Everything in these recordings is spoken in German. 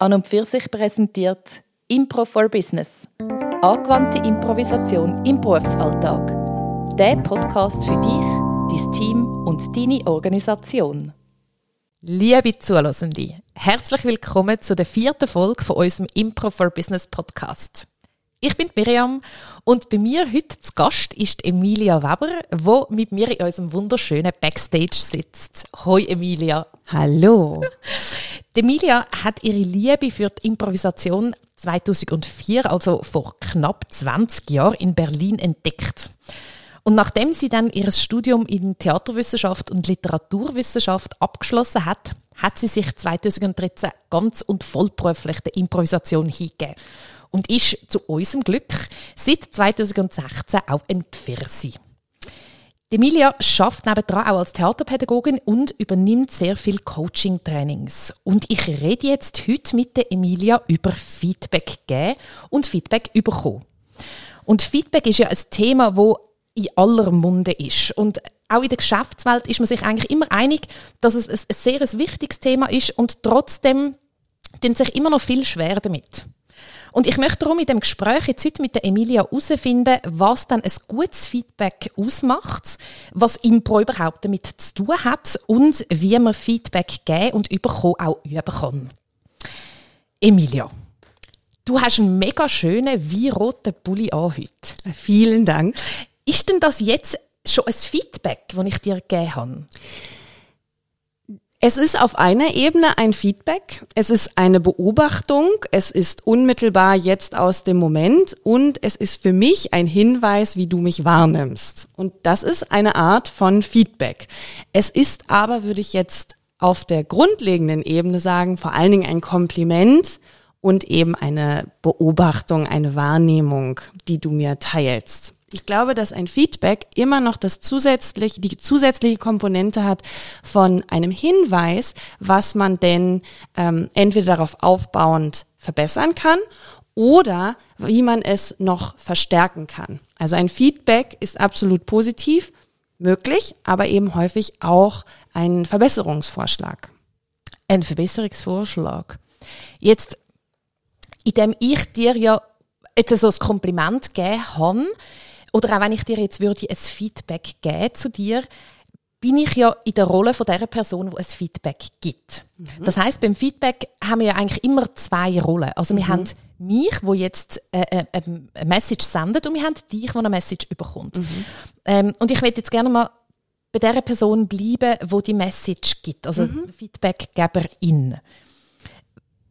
An und für sich präsentiert Impro for Business. Angewandte Improvisation im Berufsalltag. Der Podcast für dich, dein Team und deine Organisation. Liebe Zuhörende, herzlich willkommen zu der vierten Folge von unserem Impro for Business Podcast. Ich bin Miriam und bei mir heute zu Gast ist Emilia Weber, wo mit mir in unserem wunderschönen Backstage sitzt. Hoi Emilia. Hallo. Emilia hat ihre Liebe für die Improvisation 2004, also vor knapp 20 Jahren, in Berlin entdeckt. Und nachdem sie dann ihr Studium in Theaterwissenschaft und Literaturwissenschaft abgeschlossen hat, hat sie sich 2013 ganz und vollberuflich der Improvisation hingegeben und ist zu unserem Glück seit 2016 auch ein Pfirsi. Emilia schafft nebenan auch als Theaterpädagogin und übernimmt sehr viel Coaching-Trainings. Und ich rede jetzt heute mit der Emilia über Feedback geben und Feedback bekommen. Und Feedback ist ja ein Thema, wo in aller Munde ist. Und auch in der Geschäftswelt ist man sich eigentlich immer einig, dass es ein sehr wichtiges Thema ist und trotzdem tun sich immer noch viel schwer damit. Und ich möchte darum in dem Gespräch jetzt heute mit der Emilia herausfinden, was dann ein gutes Feedback ausmacht, was Impro überhaupt damit zu tun hat und wie man Feedback geben und bekommen auch üben kann. Emilia, du hast einen mega schönen, wie roten Pulli an heute. Vielen Dank. Ist denn das jetzt schon ein Feedback, das ich dir gegeben habe? Es ist auf einer Ebene ein Feedback, es ist eine Beobachtung, es ist unmittelbar jetzt aus dem Moment und es ist für mich ein Hinweis, wie du mich wahrnimmst. Und das ist eine Art von Feedback. Es ist aber, würde ich jetzt auf der grundlegenden Ebene sagen, vor allen Dingen ein Kompliment und eben eine Beobachtung, eine Wahrnehmung, die du mir teilst. Ich glaube, dass ein Feedback immer noch das zusätzlich, die zusätzliche Komponente hat von einem Hinweis, was man denn ähm, entweder darauf aufbauend verbessern kann oder wie man es noch verstärken kann. Also ein Feedback ist absolut positiv möglich, aber eben häufig auch ein Verbesserungsvorschlag. Ein Verbesserungsvorschlag. Jetzt, indem ich dir ja jetzt so ein Kompliment gegeben habe, oder auch wenn ich dir jetzt würde ein Feedback geben zu dir, bin ich ja in der Rolle von der Person, die ein Feedback gibt. Mhm. Das heißt, beim Feedback haben wir ja eigentlich immer zwei Rollen. Also wir mhm. haben mich, wo jetzt äh, äh, ähm, eine Message sendet, und wir haben dich, wo eine Message überkommt. Mhm. Ähm, und ich möchte jetzt gerne mal bei der Person bleiben, wo die Message gibt, also mhm. Feedbackgeberin.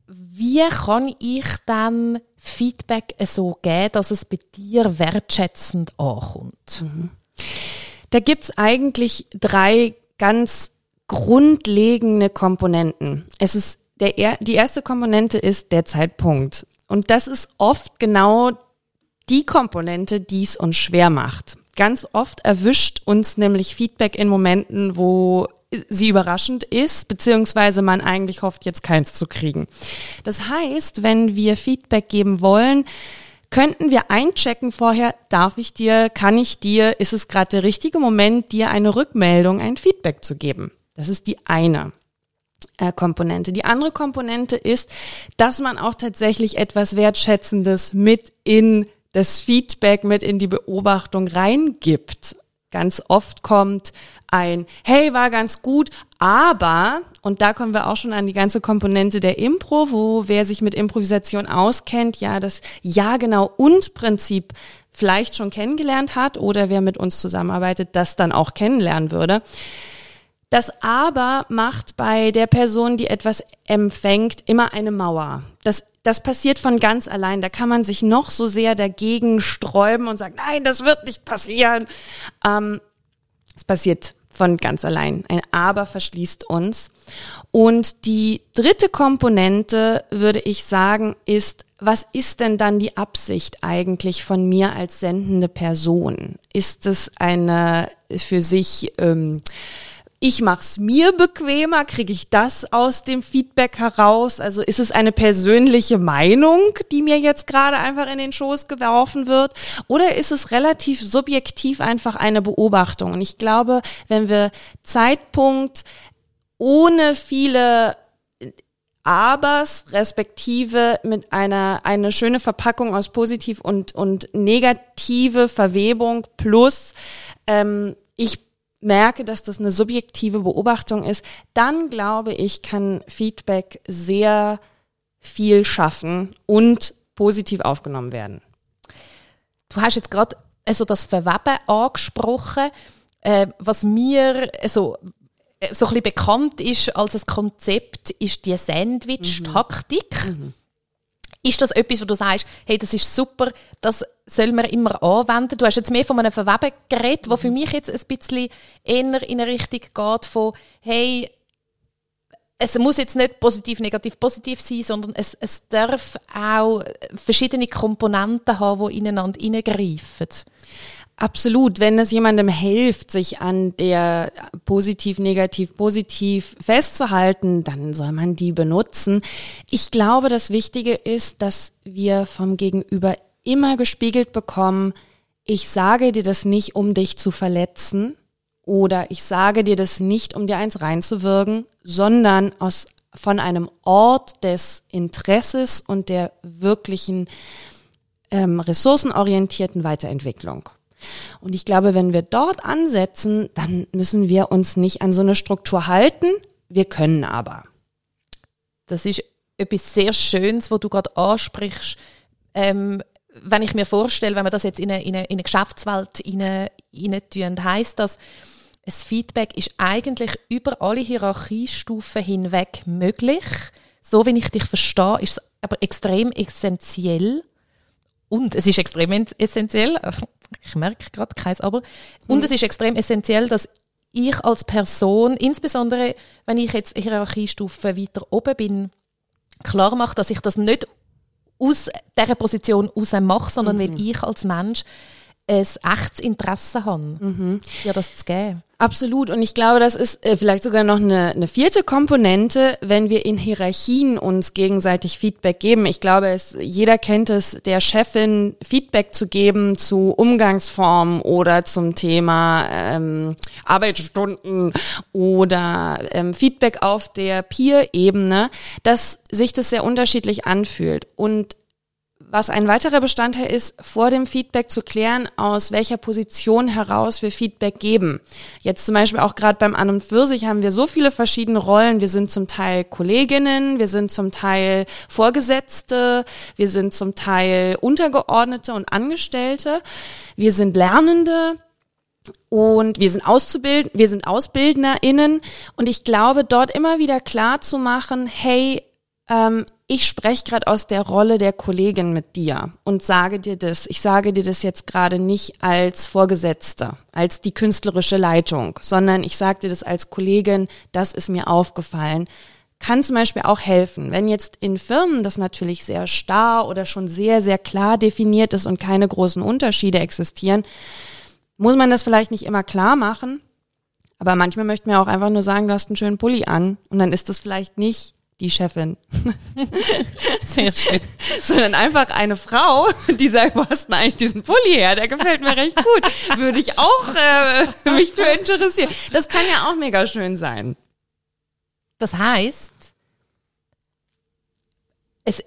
Wie kann ich dann Feedback so geben, dass es bei dir wertschätzend ankommt? Mhm. Da gibt's eigentlich drei ganz grundlegende Komponenten. Es ist der, die erste Komponente ist der Zeitpunkt. Und das ist oft genau die Komponente, die es uns schwer macht. Ganz oft erwischt uns nämlich Feedback in Momenten, wo sie überraschend ist, beziehungsweise man eigentlich hofft, jetzt keins zu kriegen. Das heißt, wenn wir Feedback geben wollen, könnten wir einchecken vorher, darf ich dir, kann ich dir, ist es gerade der richtige Moment, dir eine Rückmeldung, ein Feedback zu geben. Das ist die eine äh, Komponente. Die andere Komponente ist, dass man auch tatsächlich etwas Wertschätzendes mit in das Feedback, mit in die Beobachtung reingibt. Ganz oft kommt ein Hey, war ganz gut, aber, und da kommen wir auch schon an die ganze Komponente der Impro, wo wer sich mit Improvisation auskennt, ja das Ja genau und Prinzip vielleicht schon kennengelernt hat oder wer mit uns zusammenarbeitet, das dann auch kennenlernen würde. Das Aber macht bei der Person, die etwas empfängt, immer eine Mauer. Das das passiert von ganz allein. Da kann man sich noch so sehr dagegen sträuben und sagen, nein, das wird nicht passieren. Ähm, es passiert von ganz allein. Ein Aber verschließt uns. Und die dritte Komponente, würde ich sagen, ist, was ist denn dann die Absicht eigentlich von mir als sendende Person? Ist es eine für sich ähm, ich mache es mir bequemer, kriege ich das aus dem Feedback heraus? Also ist es eine persönliche Meinung, die mir jetzt gerade einfach in den Schoß geworfen wird? Oder ist es relativ subjektiv einfach eine Beobachtung? Und ich glaube, wenn wir Zeitpunkt ohne viele Abers, respektive mit einer eine schöne Verpackung aus positiv und, und negative Verwebung plus ähm, ich merke, dass das eine subjektive Beobachtung ist, dann glaube ich, kann Feedback sehr viel schaffen und positiv aufgenommen werden. Du hast jetzt gerade also das Verweben angesprochen, äh, was mir also, äh, so ein bisschen bekannt ist als ein Konzept, ist die Sandwich-Taktik. Mhm. Ist das etwas, wo du sagst, hey, das ist super, das soll man immer anwenden? Du hast jetzt mehr von einem Verweben geredet, mhm. für mich jetzt ein bisschen eher in eine Richtung geht von, hey, es muss jetzt nicht positiv, negativ, positiv sein, sondern es, es darf auch verschiedene Komponenten haben, die ineinander hineingreifen. Absolut, wenn es jemandem hilft, sich an der positiv, negativ, positiv festzuhalten, dann soll man die benutzen. Ich glaube, das Wichtige ist, dass wir vom Gegenüber immer gespiegelt bekommen, ich sage dir das nicht, um dich zu verletzen oder ich sage dir das nicht, um dir eins reinzuwirken, sondern aus, von einem Ort des Interesses und der wirklichen ähm, ressourcenorientierten Weiterentwicklung. Und ich glaube, wenn wir dort ansetzen, dann müssen wir uns nicht an so eine Struktur halten. Wir können aber. Das ist etwas sehr Schönes, wo du gerade ansprichst. Ähm, wenn ich mir vorstelle, wenn wir das jetzt in eine, in eine, in eine Geschäftswelt rein, rein tun, heisst das, ein Feedback ist eigentlich über alle Hierarchiestufen hinweg möglich. So wie ich dich verstehe, ist es aber extrem essentiell. Und es ist extrem essentiell, ich merke gerade keins, aber. Und es ist extrem essentiell, dass ich als Person, insbesondere wenn ich jetzt Hierarchiestufe weiter oben bin, klar mache, dass ich das nicht aus dieser Position heraus mache, sondern mhm. weil ich als Mensch ein echtes Interesse habe, mhm. dir das zu geben. Absolut. Und ich glaube, das ist äh, vielleicht sogar noch eine, eine vierte Komponente, wenn wir in Hierarchien uns gegenseitig Feedback geben. Ich glaube, es, jeder kennt es, der Chefin Feedback zu geben zu Umgangsformen oder zum Thema ähm, Arbeitsstunden oder ähm, Feedback auf der Peer-Ebene, dass sich das sehr unterschiedlich anfühlt. Und was ein weiterer Bestandteil ist, vor dem Feedback zu klären, aus welcher Position heraus wir Feedback geben. Jetzt zum Beispiel auch gerade beim An und für sich haben wir so viele verschiedene Rollen. Wir sind zum Teil Kolleginnen, wir sind zum Teil Vorgesetzte, wir sind zum Teil Untergeordnete und Angestellte, wir sind Lernende, und wir sind auszubilden, wir sind AusbildnerInnen und ich glaube, dort immer wieder klar zu machen, hey, ähm, ich spreche gerade aus der Rolle der Kollegin mit dir und sage dir das. Ich sage dir das jetzt gerade nicht als Vorgesetzte, als die künstlerische Leitung, sondern ich sage dir das als Kollegin, das ist mir aufgefallen. Kann zum Beispiel auch helfen, wenn jetzt in Firmen das natürlich sehr starr oder schon sehr, sehr klar definiert ist und keine großen Unterschiede existieren, muss man das vielleicht nicht immer klar machen. Aber manchmal möchten wir auch einfach nur sagen, du hast einen schönen Pulli an und dann ist das vielleicht nicht die Chefin. Sehr schön. Sondern einfach eine Frau, die sagt, wo hast denn eigentlich diesen Pulli her? Der gefällt mir recht gut. Würde ich auch äh, mich für interessieren. Das kann ja auch mega schön sein. Das heißt, es,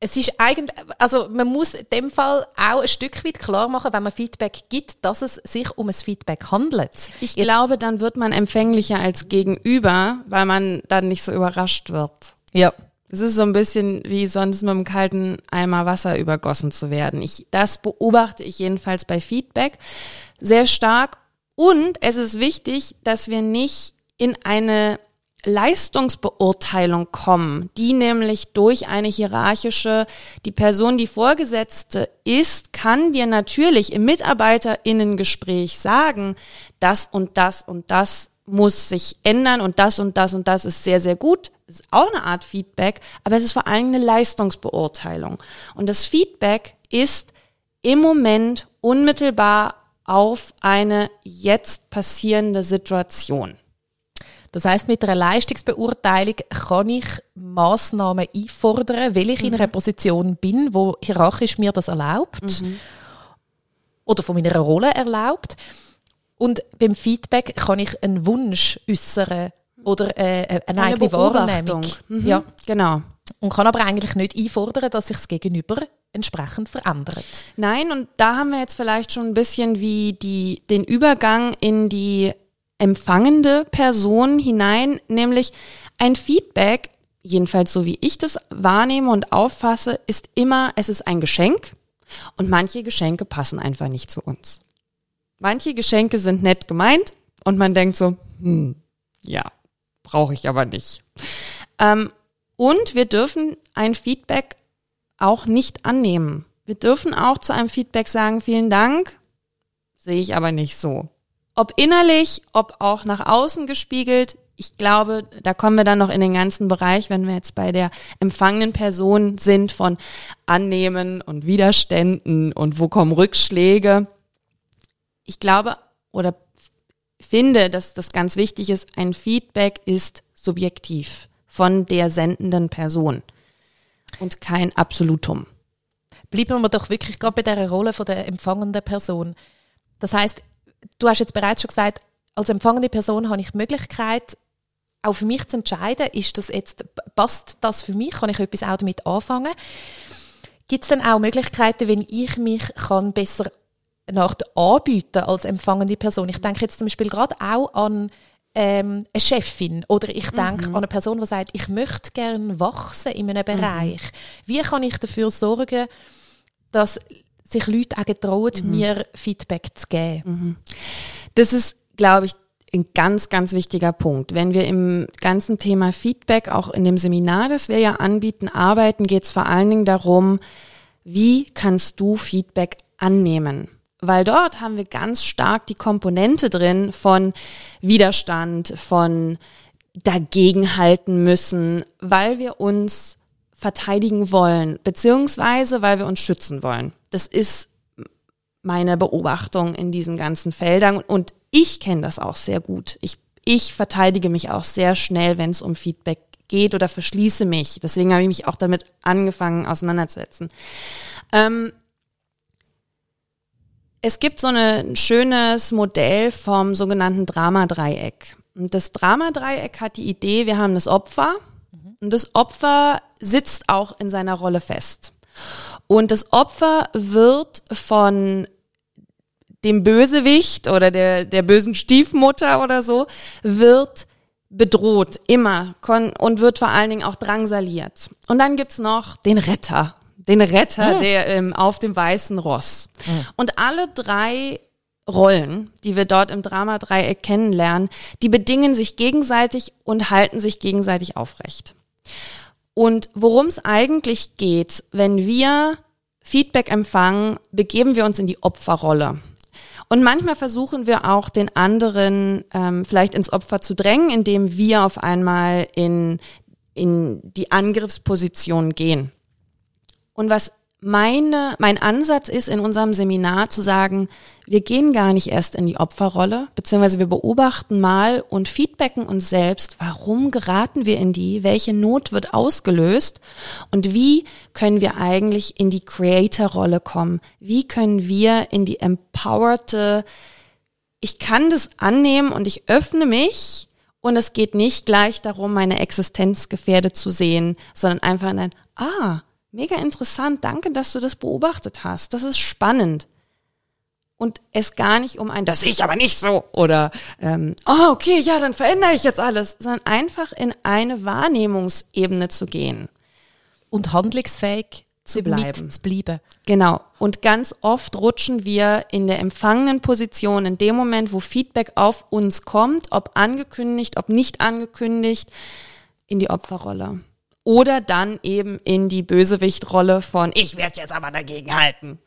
es ist eigentlich, also man muss in dem Fall auch ein Stück weit klar machen, wenn man Feedback gibt, dass es sich um ein Feedback handelt. Ich Jetzt, glaube, dann wird man empfänglicher als Gegenüber, weil man dann nicht so überrascht wird. Ja. Es ist so ein bisschen wie sonst mit einem kalten Eimer Wasser übergossen zu werden. Ich, das beobachte ich jedenfalls bei Feedback sehr stark. Und es ist wichtig, dass wir nicht in eine Leistungsbeurteilung kommen, die nämlich durch eine hierarchische, die Person, die Vorgesetzte ist, kann dir natürlich im Mitarbeiterinnengespräch sagen, das und das und das muss sich ändern und das und das und das ist sehr, sehr gut. Ist auch eine Art Feedback, aber es ist vor allem eine Leistungsbeurteilung. Und das Feedback ist im Moment unmittelbar auf eine jetzt passierende Situation. Das heißt, mit einer Leistungsbeurteilung kann ich Maßnahmen einfordern, weil ich mhm. in einer Position bin, wo hierarchisch mir das erlaubt mhm. oder von meiner Rolle erlaubt. Und beim Feedback kann ich einen Wunsch äußern oder äh, äh eine, eine eigene Wahrnehmung. Mhm. Ja, genau. Und kann aber eigentlich nicht einfordern, dass sich das Gegenüber entsprechend verändert. Nein, und da haben wir jetzt vielleicht schon ein bisschen wie die, den Übergang in die empfangende Person hinein, nämlich ein Feedback, jedenfalls so wie ich das wahrnehme und auffasse, ist immer, es ist ein Geschenk und manche Geschenke passen einfach nicht zu uns. Manche Geschenke sind nett gemeint und man denkt so, hm, ja, brauche ich aber nicht. Ähm, und wir dürfen ein Feedback auch nicht annehmen. Wir dürfen auch zu einem Feedback sagen, vielen Dank, sehe ich aber nicht so. Ob innerlich, ob auch nach außen gespiegelt, ich glaube, da kommen wir dann noch in den ganzen Bereich, wenn wir jetzt bei der empfangenen Person sind von Annehmen und Widerständen und wo kommen Rückschläge. Ich glaube oder finde, dass das ganz wichtig ist, ein Feedback ist subjektiv von der sendenden Person und kein Absolutum. Bleiben wir doch wirklich gerade bei der Rolle von der empfangenden Person. Das heißt, du hast jetzt bereits schon gesagt, als empfangende Person habe ich die Möglichkeit, auch für mich zu entscheiden, ist das jetzt, passt das für mich, kann ich etwas auch damit anfangen? Gibt es dann auch Möglichkeiten, wenn ich mich kann besser nach anbieten als empfangende Person? Ich denke jetzt zum Beispiel gerade auch an ähm, eine Chefin oder ich denke mhm. an eine Person, die sagt, ich möchte gerne wachsen in einem mhm. Bereich. Mhm. Wie kann ich dafür sorgen, dass sich Leute auch getrauen, mhm. mir Feedback zu geben? Mhm. Das ist, glaube ich, ein ganz, ganz wichtiger Punkt. Wenn wir im ganzen Thema Feedback, auch in dem Seminar, das wir ja anbieten, arbeiten, geht es vor allen Dingen darum, wie kannst du Feedback annehmen? weil dort haben wir ganz stark die Komponente drin von Widerstand, von dagegenhalten müssen, weil wir uns verteidigen wollen, beziehungsweise weil wir uns schützen wollen. Das ist meine Beobachtung in diesen ganzen Feldern und ich kenne das auch sehr gut. Ich, ich verteidige mich auch sehr schnell, wenn es um Feedback geht oder verschließe mich. Deswegen habe ich mich auch damit angefangen auseinanderzusetzen. Ähm, es gibt so ein schönes Modell vom sogenannten Dramadreieck. Und das Dramadreieck hat die Idee, wir haben das Opfer mhm. und das Opfer sitzt auch in seiner Rolle fest. Und das Opfer wird von dem Bösewicht oder der, der bösen Stiefmutter oder so, wird bedroht, immer, und wird vor allen Dingen auch drangsaliert. Und dann gibt's noch den Retter den Retter, mhm. der ähm, auf dem weißen Ross. Mhm. Und alle drei Rollen, die wir dort im Drama-Dreieck kennenlernen, die bedingen sich gegenseitig und halten sich gegenseitig aufrecht. Und worum es eigentlich geht, wenn wir Feedback empfangen, begeben wir uns in die Opferrolle. Und manchmal versuchen wir auch den anderen ähm, vielleicht ins Opfer zu drängen, indem wir auf einmal in, in die Angriffsposition gehen. Und was meine, mein Ansatz ist in unserem Seminar zu sagen, wir gehen gar nicht erst in die Opferrolle, beziehungsweise wir beobachten mal und feedbacken uns selbst, warum geraten wir in die, welche Not wird ausgelöst und wie können wir eigentlich in die Creator-Rolle kommen? Wie können wir in die empowerte, ich kann das annehmen und ich öffne mich und es geht nicht gleich darum, meine Existenz gefährdet zu sehen, sondern einfach ein, ah, Mega interessant, danke, dass du das beobachtet hast. Das ist spannend. Und es gar nicht um ein, das sehe ich aber nicht so oder ähm, oh, okay, ja, dann verändere ich jetzt alles, sondern einfach in eine Wahrnehmungsebene zu gehen. Und handlungsfähig zu bleiben. zu bleiben. Genau. Und ganz oft rutschen wir in der empfangenen Position, in dem Moment, wo Feedback auf uns kommt, ob angekündigt, ob nicht angekündigt, in die Opferrolle. Oder dann eben in die Bösewichtrolle von ich werde jetzt aber dagegen halten.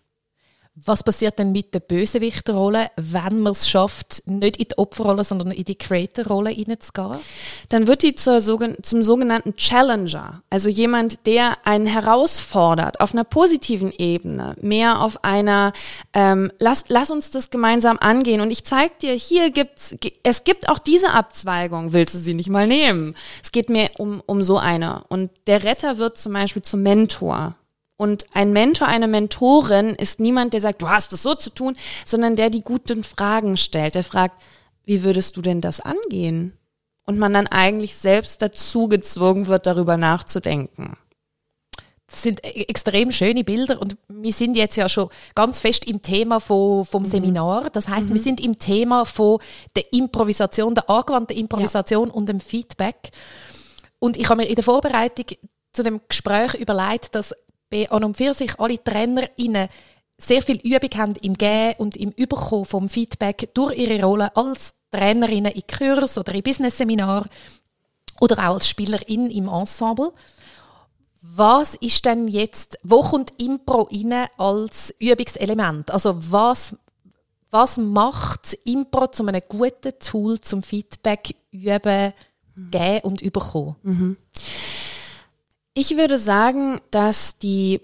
Was passiert denn mit der Bösewichterrolle, wenn man es schafft, nicht in die Opferrolle, sondern in die Creator-Rolle hineinzugehen? Dann wird die zur, zum sogenannten Challenger, also jemand, der einen herausfordert, auf einer positiven Ebene, mehr auf einer, ähm, lass, lass uns das gemeinsam angehen und ich zeig dir, hier gibt's, es gibt auch diese Abzweigung, willst du sie nicht mal nehmen? Es geht mir um, um so eine. Und der Retter wird zum Beispiel zum Mentor und ein Mentor, eine Mentorin ist niemand, der sagt, du hast es so zu tun, sondern der die guten Fragen stellt. Der fragt, wie würdest du denn das angehen? und man dann eigentlich selbst dazu gezwungen wird, darüber nachzudenken. Das sind e-, extrem schöne Bilder und wir sind jetzt ja schon ganz fest im Thema von, vom mhm. Seminar. Das heißt, mhm. wir sind im Thema von der Improvisation, der angewandten Improvisation ja. und dem Feedback. Und ich habe mir in der Vorbereitung zu dem Gespräch überlegt, dass bei an und für sich alle TrainerInnen sehr viel Übung haben im Gehen und im Überkommen vom Feedback durch ihre Rolle als Trainerinnen in Kurs oder in Business-Seminar oder auch als Spielerin im Ensemble. Was ist denn jetzt, wo kommt Impro rein als Übungselement? Also was, was macht Impro zu einem guten Tool zum Feedback üben, geben und überkommen? Mhm. Ich würde sagen, dass die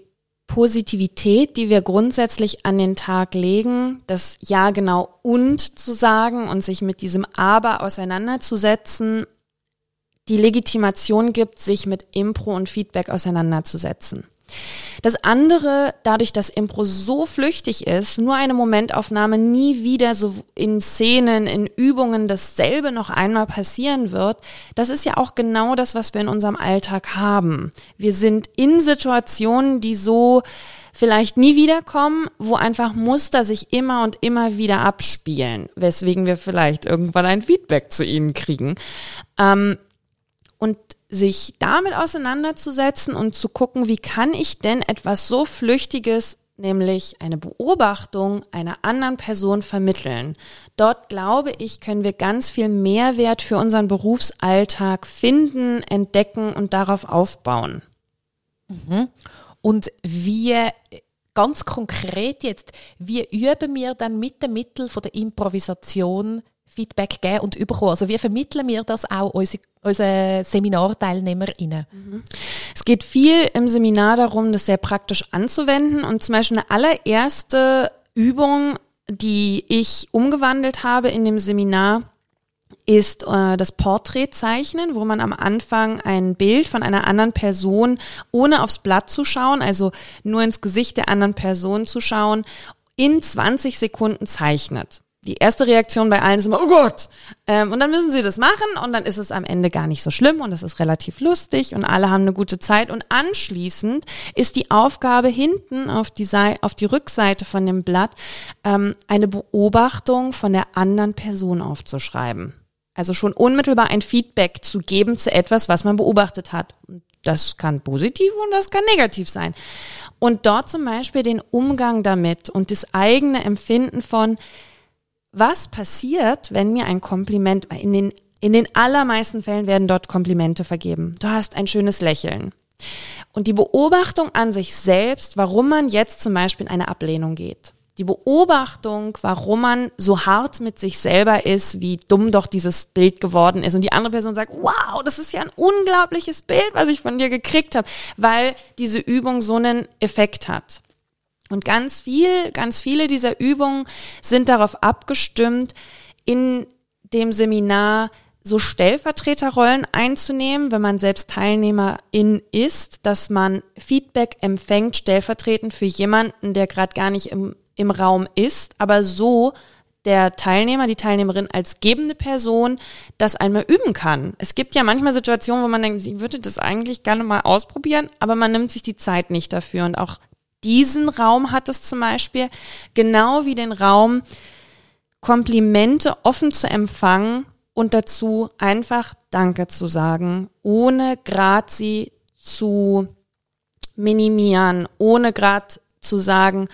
Positivität, die wir grundsätzlich an den Tag legen, das Ja genau und zu sagen und sich mit diesem Aber auseinanderzusetzen, die Legitimation gibt, sich mit Impro und Feedback auseinanderzusetzen. Das andere, dadurch, dass Impro so flüchtig ist, nur eine Momentaufnahme nie wieder so in Szenen, in Übungen dasselbe noch einmal passieren wird, das ist ja auch genau das, was wir in unserem Alltag haben. Wir sind in Situationen, die so vielleicht nie wiederkommen, wo einfach Muster sich immer und immer wieder abspielen, weswegen wir vielleicht irgendwann ein Feedback zu ihnen kriegen. Ähm, und sich damit auseinanderzusetzen und zu gucken, wie kann ich denn etwas so Flüchtiges, nämlich eine Beobachtung einer anderen Person vermitteln. Dort glaube ich, können wir ganz viel Mehrwert für unseren Berufsalltag finden, entdecken und darauf aufbauen. Mhm. Und wie ganz konkret jetzt, wie üben wir dann mit dem Mittel von der Improvisation Feedback geben und überkommen? Also wie vermitteln wir das auch unsere, unseren SeminarteilnehmerInnen? Mhm. Es geht viel im Seminar darum, das sehr praktisch anzuwenden und zum Beispiel eine allererste Übung, die ich umgewandelt habe in dem Seminar, ist äh, das Porträtzeichnen, wo man am Anfang ein Bild von einer anderen Person, ohne aufs Blatt zu schauen, also nur ins Gesicht der anderen Person zu schauen, in 20 Sekunden zeichnet die erste Reaktion bei allen ist immer, oh Gott. Ähm, und dann müssen sie das machen und dann ist es am Ende gar nicht so schlimm und es ist relativ lustig und alle haben eine gute Zeit. Und anschließend ist die Aufgabe hinten auf die, Seite, auf die Rückseite von dem Blatt ähm, eine Beobachtung von der anderen Person aufzuschreiben. Also schon unmittelbar ein Feedback zu geben zu etwas, was man beobachtet hat. Das kann positiv und das kann negativ sein. Und dort zum Beispiel den Umgang damit und das eigene Empfinden von, was passiert, wenn mir ein Kompliment, in den, in den allermeisten Fällen werden dort Komplimente vergeben. Du hast ein schönes Lächeln. Und die Beobachtung an sich selbst, warum man jetzt zum Beispiel in eine Ablehnung geht. Die Beobachtung, warum man so hart mit sich selber ist, wie dumm doch dieses Bild geworden ist. Und die andere Person sagt, wow, das ist ja ein unglaubliches Bild, was ich von dir gekriegt habe, weil diese Übung so einen Effekt hat. Und ganz viel, ganz viele dieser Übungen sind darauf abgestimmt, in dem Seminar so Stellvertreterrollen einzunehmen, wenn man selbst Teilnehmerin ist, dass man Feedback empfängt, stellvertretend für jemanden, der gerade gar nicht im, im Raum ist, aber so der Teilnehmer, die Teilnehmerin als gebende Person das einmal üben kann. Es gibt ja manchmal Situationen, wo man denkt, sie würde das eigentlich gerne mal ausprobieren, aber man nimmt sich die Zeit nicht dafür. Und auch diesen Raum hat es zum Beispiel, genau wie den Raum, Komplimente offen zu empfangen und dazu einfach Danke zu sagen, ohne grad sie zu minimieren, ohne grad zu sagen,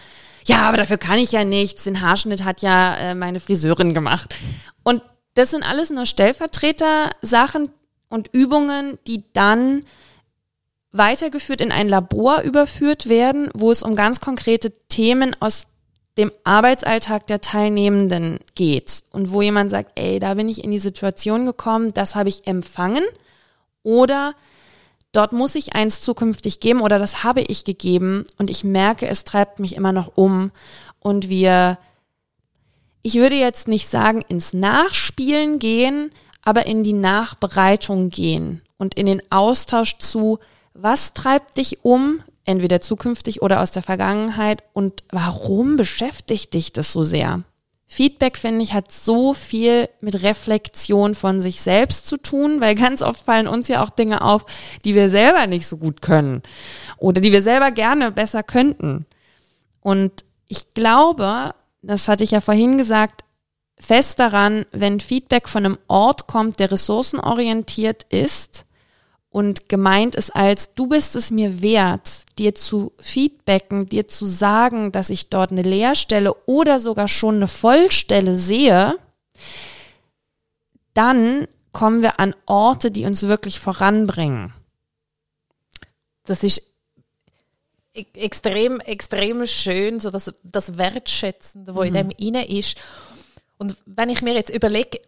ja, aber dafür kann ich ja nichts, den Haarschnitt hat ja äh, meine Friseurin gemacht. Und das sind alles nur Stellvertreter-Sachen und Übungen, die dann weitergeführt in ein Labor überführt werden, wo es um ganz konkrete Themen aus dem Arbeitsalltag der Teilnehmenden geht. Und wo jemand sagt, ey, da bin ich in die Situation gekommen, das habe ich empfangen. Oder dort muss ich eins zukünftig geben oder das habe ich gegeben und ich merke, es treibt mich immer noch um. Und wir, ich würde jetzt nicht sagen ins Nachspielen gehen, aber in die Nachbereitung gehen und in den Austausch zu, was treibt dich um, entweder zukünftig oder aus der Vergangenheit und warum beschäftigt dich das so sehr? Feedback, finde ich, hat so viel mit Reflexion von sich selbst zu tun, weil ganz oft fallen uns ja auch Dinge auf, die wir selber nicht so gut können oder die wir selber gerne besser könnten. Und ich glaube, das hatte ich ja vorhin gesagt, fest daran, wenn Feedback von einem Ort kommt, der ressourcenorientiert ist und gemeint ist als, du bist es mir wert, dir zu feedbacken, dir zu sagen, dass ich dort eine Leerstelle oder sogar schon eine Vollstelle sehe, dann kommen wir an Orte, die uns wirklich voranbringen. Das ist e-, extrem, extrem schön, so das, das Wertschätzende, wo mhm. in dem inne ist. Und wenn ich mir jetzt überlege,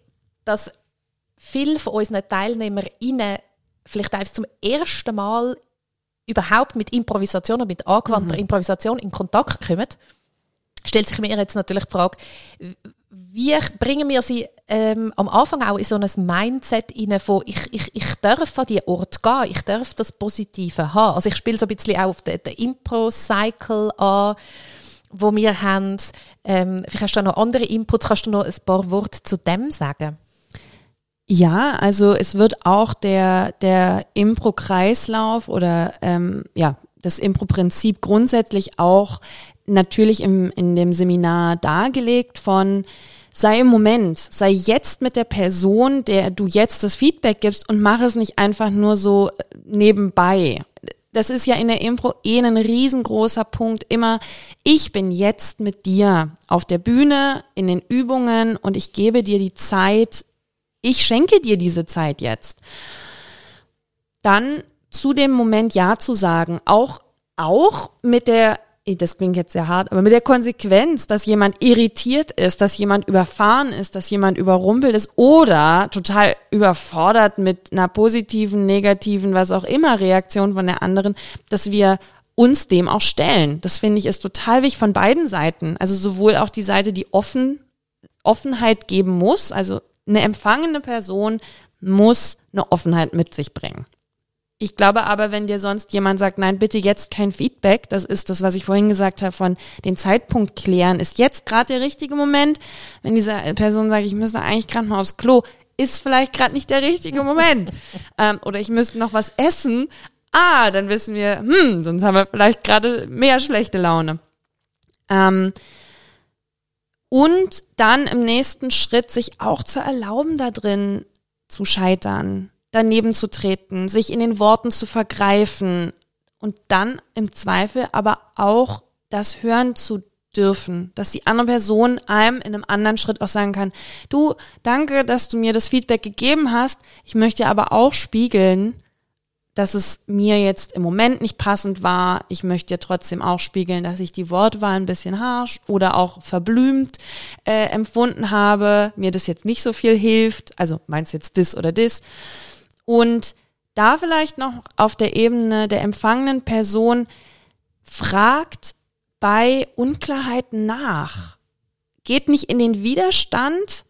dass viele von unseren TeilnehmerInnen vielleicht einfach zum ersten Mal überhaupt mit Improvisation und mit angewandter mhm. Improvisation in Kontakt kommen, stellt sich mir jetzt natürlich die Frage, wie bringen wir sie ähm, am Anfang auch in so ein Mindset rein von ich, ich, ich darf an die Ort gehen, ich darf das Positive haben. Also ich spiele so ein bisschen auch auf den, den Impro-Cycle an, wo wir haben. Ähm, vielleicht hast du noch andere Inputs, kannst du noch ein paar Worte zu dem sagen? Ja, also es wird auch der, der Impro-Kreislauf oder ähm, ja, das Impro-Prinzip grundsätzlich auch natürlich im, in dem Seminar dargelegt von sei im Moment, sei jetzt mit der Person, der du jetzt das Feedback gibst und mach es nicht einfach nur so nebenbei. Das ist ja in der Impro eh ein riesengroßer Punkt. Immer, ich bin jetzt mit dir auf der Bühne, in den Übungen und ich gebe dir die Zeit, ich schenke dir diese Zeit jetzt. Dann zu dem Moment Ja zu sagen, auch, auch mit der das klingt jetzt sehr hart, aber mit der Konsequenz, dass jemand irritiert ist, dass jemand überfahren ist, dass jemand überrumpelt ist oder total überfordert mit einer positiven, negativen, was auch immer Reaktion von der anderen, dass wir uns dem auch stellen. Das finde ich ist total wichtig von beiden Seiten. Also sowohl auch die Seite, die offen, Offenheit geben muss, also eine empfangene Person muss eine Offenheit mit sich bringen. Ich glaube aber, wenn dir sonst jemand sagt, nein, bitte jetzt kein Feedback, das ist das, was ich vorhin gesagt habe, von den Zeitpunkt klären, ist jetzt gerade der richtige Moment. Wenn diese Person sagt, ich müsste eigentlich gerade mal aufs Klo, ist vielleicht gerade nicht der richtige Moment. ähm, oder ich müsste noch was essen. Ah, dann wissen wir, hm, sonst haben wir vielleicht gerade mehr schlechte Laune. Ähm, und dann im nächsten Schritt sich auch zu erlauben, da drin zu scheitern, daneben zu treten, sich in den Worten zu vergreifen und dann im Zweifel aber auch das hören zu dürfen, dass die andere Person einem in einem anderen Schritt auch sagen kann, du, danke, dass du mir das Feedback gegeben hast, ich möchte aber auch spiegeln, dass es mir jetzt im Moment nicht passend war. Ich möchte ja trotzdem auch spiegeln, dass ich die Wortwahl ein bisschen harsch oder auch verblümt äh, empfunden habe, mir das jetzt nicht so viel hilft. Also meinst jetzt dis oder dis. Und da vielleicht noch auf der Ebene der empfangenen Person fragt bei Unklarheiten nach. Geht nicht in den Widerstand,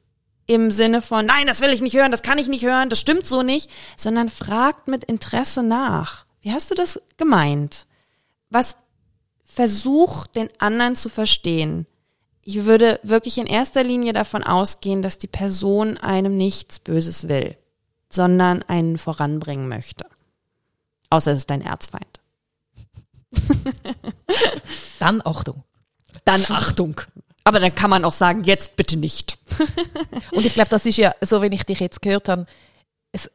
im Sinne von, nein, das will ich nicht hören, das kann ich nicht hören, das stimmt so nicht, sondern fragt mit Interesse nach. Wie hast du das gemeint? Was versucht den anderen zu verstehen? Ich würde wirklich in erster Linie davon ausgehen, dass die Person einem nichts Böses will, sondern einen voranbringen möchte. Außer es ist dein Erzfeind. Dann Achtung. Dann Achtung. Aber dann kann man auch sagen, jetzt bitte nicht. Und ich glaube, das ist ja, so wenn ich dich jetzt gehört habe, es,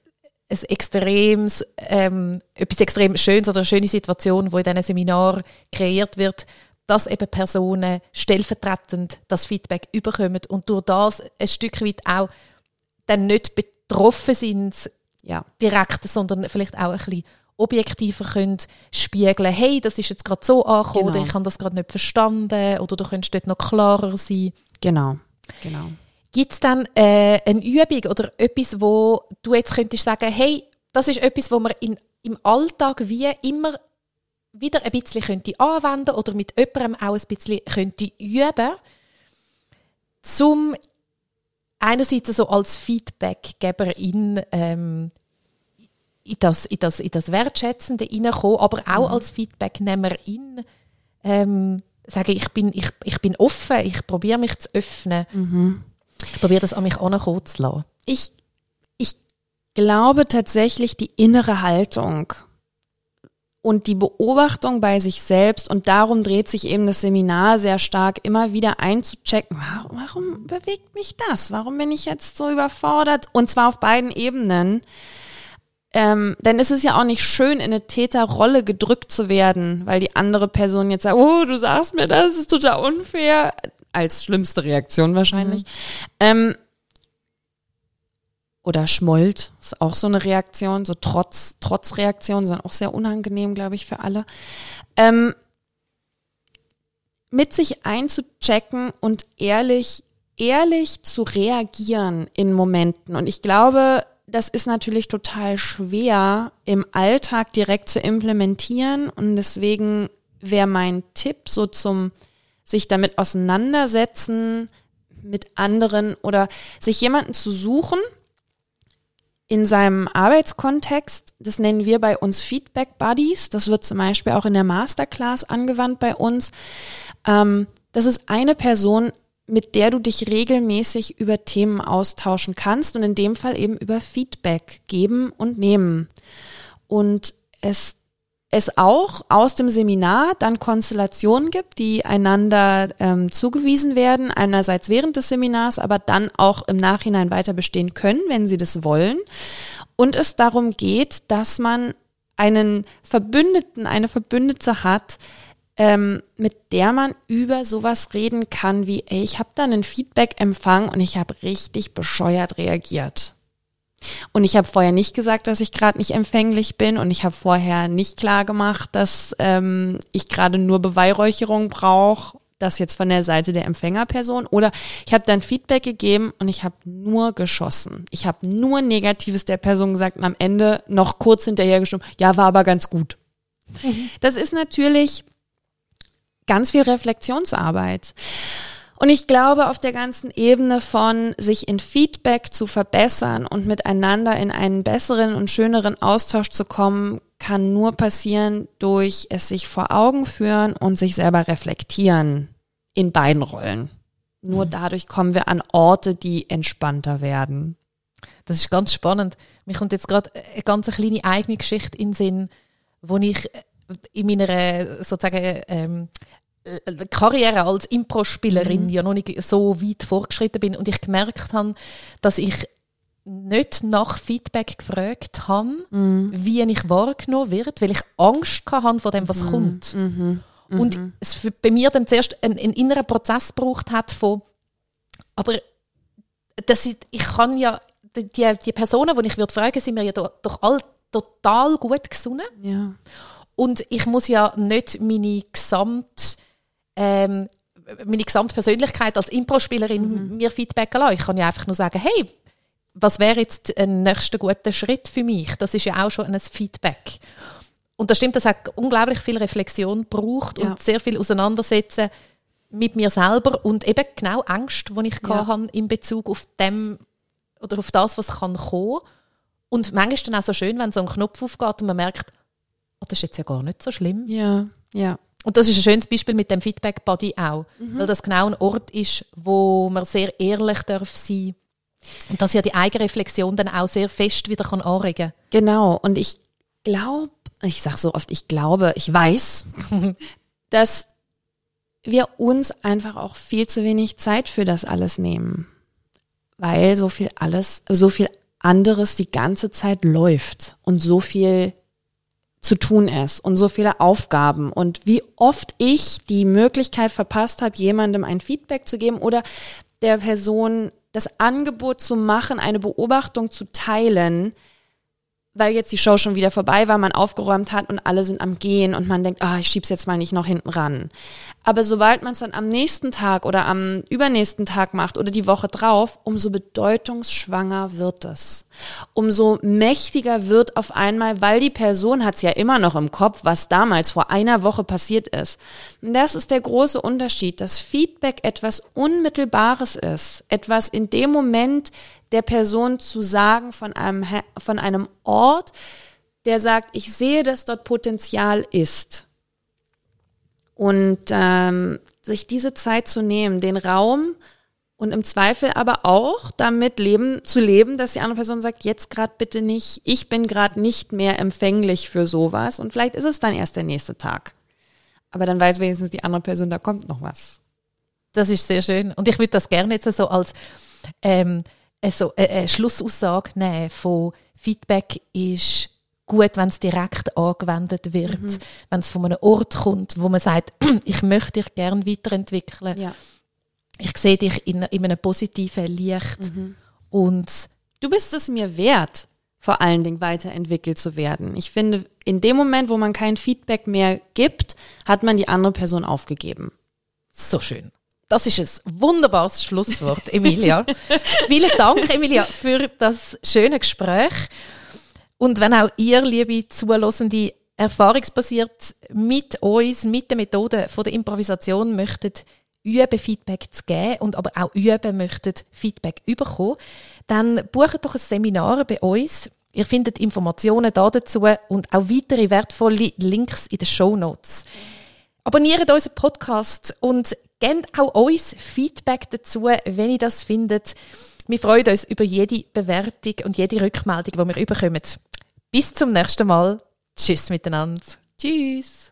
es extremes, ähm, etwas extrem Schönes oder eine schöne Situation, wo in diesem Seminar kreiert wird, dass eben Personen stellvertretend das Feedback überkommen und durch das ein Stück weit auch dann nicht betroffen sind ja. direkt, sondern vielleicht auch ein bisschen objektiver können spiegeln hey, das ist jetzt gerade so angekommen genau. oder ich habe das gerade nicht verstanden oder du könntest dort noch klarer sein. Genau, genau. Gibt es dann äh, eine Übung oder etwas, wo du jetzt könntest sagen, hey, das ist etwas, wo man in, im Alltag wie immer wieder ein bisschen könnte anwenden oder mit jemandem auch ein bisschen könnte üben, zum einerseits so als Feedbackgeberin ähm, in das, in das, in das Wertschätzende hineinkommen, aber auch mhm. als Feedbacknehmerin ähm, sage, ich bin, ich, ich bin offen, ich probiere mich zu öffnen. Mhm. Ich probiere das an mich ankommen zu lassen. Ich, ich glaube tatsächlich die innere Haltung und die Beobachtung bei sich selbst und darum dreht sich eben das Seminar sehr stark, immer wieder einzuchecken, warum, warum bewegt mich das? Warum bin ich jetzt so überfordert? Und zwar auf beiden Ebenen. Ähm, denn es ist ja auch nicht schön, in eine Täterrolle gedrückt zu werden, weil die andere Person jetzt sagt, oh, du sagst mir das, ist total unfair. Als schlimmste Reaktion wahrscheinlich. Mhm. Ähm, oder schmollt, ist auch so eine Reaktion, so Trotz, Trotzreaktionen sind auch sehr unangenehm, glaube ich, für alle. Ähm, mit sich einzuchecken und ehrlich, ehrlich zu reagieren in Momenten. Und ich glaube, das ist natürlich total schwer im Alltag direkt zu implementieren. Und deswegen wäre mein Tipp so zum sich damit auseinandersetzen mit anderen oder sich jemanden zu suchen, in seinem Arbeitskontext, das nennen wir bei uns Feedback Buddies, das wird zum Beispiel auch in der Masterclass angewandt bei uns. Ähm, das ist eine Person, mit der du dich regelmäßig über Themen austauschen kannst und in dem Fall eben über Feedback geben und nehmen. Und es es auch aus dem Seminar dann Konstellationen gibt, die einander ähm, zugewiesen werden, einerseits während des Seminars, aber dann auch im Nachhinein weiter bestehen können, wenn sie das wollen. Und es darum geht, dass man einen Verbündeten, eine Verbündete hat, ähm, mit der man über sowas reden kann wie, ey, ich habe da einen Feedback empfangen und ich habe richtig bescheuert reagiert. Und ich habe vorher nicht gesagt, dass ich gerade nicht empfänglich bin und ich habe vorher nicht klar gemacht, dass ähm, ich gerade nur Beweihräucherung brauche, das jetzt von der Seite der Empfängerperson. Oder ich habe dann Feedback gegeben und ich habe nur geschossen. Ich habe nur Negatives der Person gesagt und am Ende noch kurz hinterher gestimmt, ja, war aber ganz gut. Mhm. Das ist natürlich ganz viel Reflexionsarbeit. Und ich glaube, auf der ganzen Ebene von sich in Feedback zu verbessern und miteinander in einen besseren und schöneren Austausch zu kommen, kann nur passieren durch es sich vor Augen führen und sich selber reflektieren in beiden Rollen. Nur mhm. dadurch kommen wir an Orte, die entspannter werden. Das ist ganz spannend. Mir kommt jetzt gerade eine ganz kleine eigene Geschichte in den Sinn, wo ich in meiner sozusagen ähm, äh, Karriere als Impro-Spielerin mhm. ja noch nicht so weit vorgeschritten bin und ich gemerkt habe, dass ich nicht nach Feedback gefragt habe, mhm. wie ich wahrgenommen wird, weil ich Angst hatte vor dem, was mhm. kommt. Mhm. Und mhm. es für, bei mir dann zuerst einen, einen inneren Prozess gebraucht hat von, aber das, ich, kann ja, die, die Personen, die ich würde fragen, sind mir ja doch, doch all total gut gesonnen. Ja. Und ich muss ja nicht meine gesamte ähm, meine gesamte Persönlichkeit als Impro-Spielerin mhm. mir Feedback lassen. Ich kann ja einfach nur sagen, hey, was wäre jetzt ein nächster guter Schritt für mich? Das ist ja auch schon ein Feedback. Und das stimmt, das hat unglaublich viel Reflexion braucht ja. und sehr viel Auseinandersetzen mit mir selber und eben genau Angst, die ich ja. hatte in Bezug auf dem oder auf das, was kann kommen. Und manchmal ist dann auch so schön, wenn so ein Knopf aufgeht und man merkt, oh, das ist jetzt ja gar nicht so schlimm. Ja, ja. Und das ist ein schönes Beispiel mit dem Feedback Body auch, mhm. weil das genau ein Ort ist, wo man sehr ehrlich darf sein und dass ja die eigene Reflexion dann auch sehr fest wieder kann anregen. Genau. Und ich glaube, ich sage so oft, ich glaube, ich weiß, dass wir uns einfach auch viel zu wenig Zeit für das alles nehmen, weil so viel alles, so viel anderes die ganze Zeit läuft und so viel zu tun ist und so viele Aufgaben und wie oft ich die Möglichkeit verpasst habe, jemandem ein Feedback zu geben oder der Person das Angebot zu machen, eine Beobachtung zu teilen, weil jetzt die Show schon wieder vorbei war, man aufgeräumt hat und alle sind am Gehen und man denkt, ah, ich schieb's jetzt mal nicht noch hinten ran. Aber sobald man es dann am nächsten Tag oder am übernächsten Tag macht oder die Woche drauf, umso bedeutungsschwanger wird es. Umso mächtiger wird auf einmal, weil die Person hat's ja immer noch im Kopf, was damals vor einer Woche passiert ist. Und das ist der große Unterschied, dass Feedback etwas Unmittelbares ist, etwas in dem Moment der Person zu sagen von einem, von einem Ort, der sagt, ich sehe, dass dort Potenzial ist. Und ähm, sich diese Zeit zu nehmen, den Raum und im Zweifel aber auch damit leben, zu leben, dass die andere Person sagt, jetzt gerade bitte nicht, ich bin gerade nicht mehr empfänglich für sowas und vielleicht ist es dann erst der nächste Tag. Aber dann weiß wenigstens die andere Person, da kommt noch was. Das ist sehr schön. Und ich würde das gerne jetzt so als ähm, also eine Schlussaussage nehmen von Feedback ist gut, wenn es direkt angewendet wird, mhm. wenn es von einem Ort kommt, wo man sagt, ich möchte dich gerne weiterentwickeln. Ja. Ich sehe dich in, in einem positiven Licht mhm. und du bist es mir wert, vor allen Dingen weiterentwickelt zu werden. Ich finde, in dem Moment, wo man kein Feedback mehr gibt, hat man die andere Person aufgegeben. So schön. Das ist ein wunderbares Schlusswort, Emilia. Vielen Dank, Emilia, für das schöne Gespräch. Und wenn auch ihr, liebe Zuhörende, erfahrungsbasiert mit uns, mit den Methoden von der Improvisation möchtet üben, Feedback zu geben und aber auch üben möchtet, Feedback bekommen, dann bucht doch ein Seminar bei uns. Ihr findet Informationen dazu und auch weitere wertvolle Links in den Show Notes. Abonniert unseren Podcast und gebt auch uns Feedback dazu, wenn ihr das findet. Wir freuen uns über jede Bewertung und jede Rückmeldung, die wir bekommen. Bis zum nächsten Mal. Tschüss miteinander. Tschüss.